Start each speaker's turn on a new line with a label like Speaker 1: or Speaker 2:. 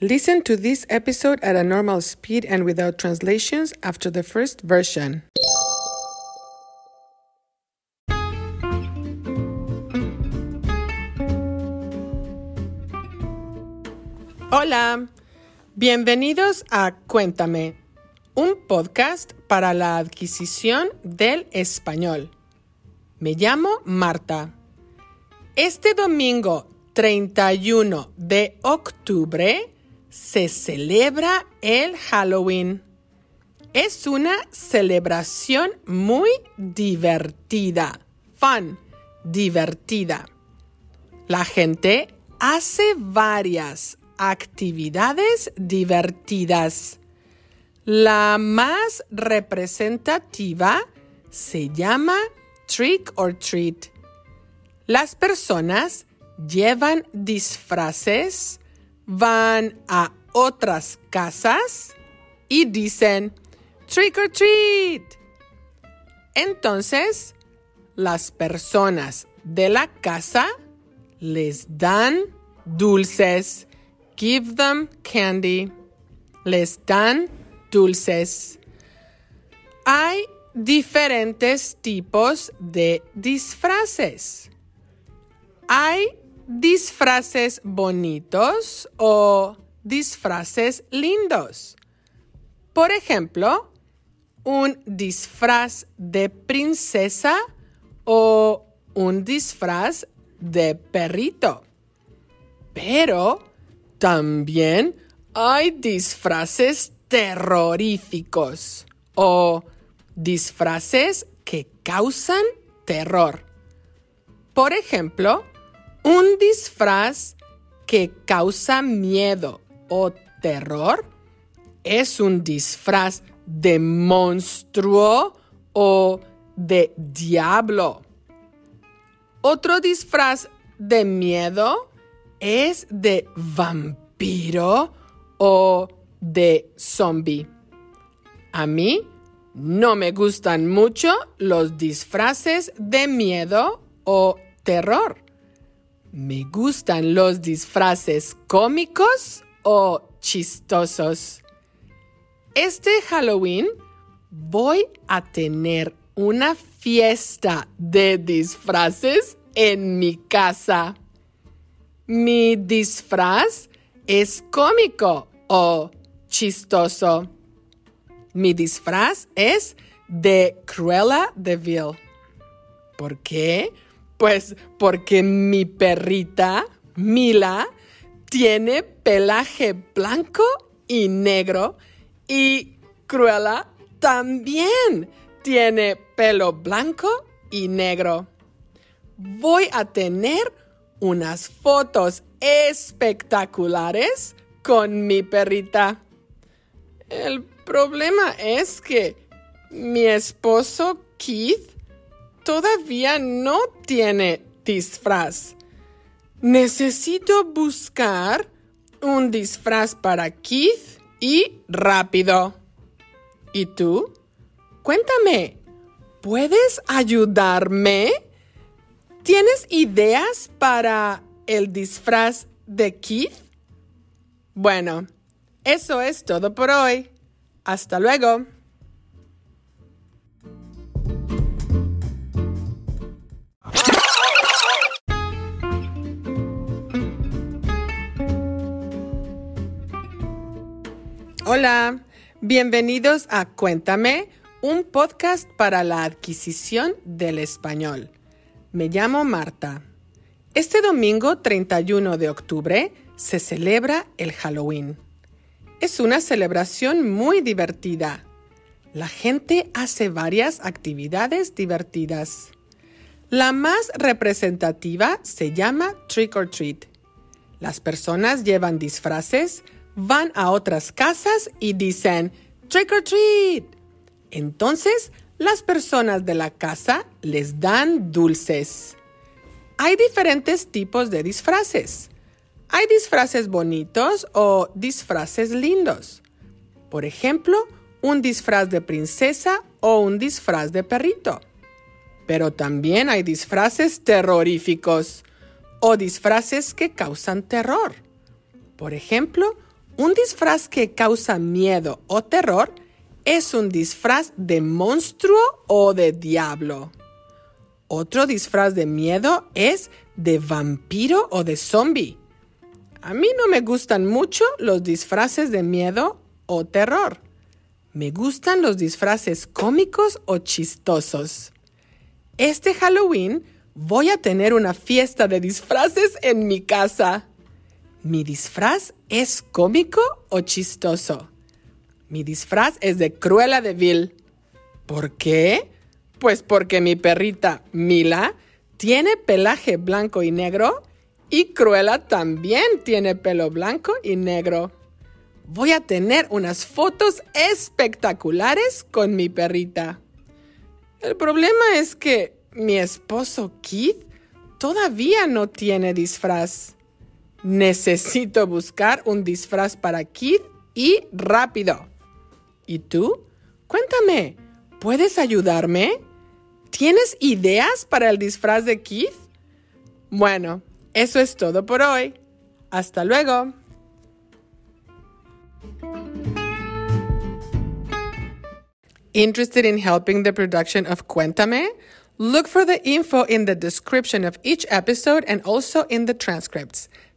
Speaker 1: Listen to this episode at a normal speed and without translations after the first version. Hola, bienvenidos a Cuéntame, un podcast para la adquisición del español. Me llamo Marta. Este domingo 31 de octubre se celebra el Halloween. Es una celebración muy divertida, fun, divertida. La gente hace varias actividades divertidas. La más representativa se llama Trick or Treat. Las personas llevan disfraces, van a otras casas y dicen Trick or Treat. Entonces, las personas de la casa les dan dulces. Give them candy. Les dan dulces. Hay diferentes tipos de disfraces. Hay disfraces bonitos o disfraces lindos. Por ejemplo, un disfraz de princesa o un disfraz de perrito. Pero también hay disfraces terroríficos o disfraces que causan terror. Por ejemplo, un disfraz que causa miedo o terror es un disfraz de monstruo o de diablo. Otro disfraz de miedo es de vampiro o de zombie. A mí no me gustan mucho los disfraces de miedo o terror. Me gustan los disfraces cómicos o chistosos. Este Halloween voy a tener una fiesta de disfraces en mi casa. Mi disfraz es cómico o chistoso. Mi disfraz es de Cruella de Vil. ¿Por qué? Pues porque mi perrita, Mila, tiene pelaje blanco y negro y Cruella también tiene pelo blanco y negro. Voy a tener unas fotos espectaculares con mi perrita. El problema es que mi esposo Keith todavía no tiene disfraz. Necesito buscar un disfraz para Keith y rápido. ¿Y tú? Cuéntame, ¿puedes ayudarme? ¿Tienes ideas para el disfraz de Keith? Bueno, eso es todo por hoy. Hasta luego. Hola, bienvenidos a Cuéntame, un podcast para la adquisición del español. Me llamo Marta. Este domingo 31 de octubre se celebra el Halloween. Es una celebración muy divertida. La gente hace varias actividades divertidas. La más representativa se llama Trick or Treat. Las personas llevan disfraces, van a otras casas y dicen Trick or Treat. Entonces, las personas de la casa les dan dulces. Hay diferentes tipos de disfraces. Hay disfraces bonitos o disfraces lindos. Por ejemplo, un disfraz de princesa o un disfraz de perrito. Pero también hay disfraces terroríficos o disfraces que causan terror. Por ejemplo, Un disfraz que causa miedo o terror es un disfraz de monstruo o de diablo. Otro disfraz de miedo es de vampiro o de zombie. A mí no me gustan mucho los disfraces de miedo o terror. Me gustan los disfraces cómicos o chistosos. Este Halloween voy a tener una fiesta de disfraces en mi casa. ¿Mi disfraz es cómico o chistoso? Mi disfraz es de Cruella de Vil. ¿Por qué? Pues porque mi perrita Mila tiene pelaje blanco y negro y Cruella también tiene pelo blanco y negro. Voy a tener unas fotos espectaculares con mi perrita. El problema es que mi esposo Keith todavía no tiene disfraz. Necesito buscar un disfraz para Keith y rápido. ¿Y tú? Cuéntame, ¿puedes ayudarme? ¿Tienes ideas para el disfraz de Keith? Bueno, eso es todo por hoy. Hasta luego. Interested in helping the production of Cuéntame? Look for the info in the description of each episode and also in the transcripts.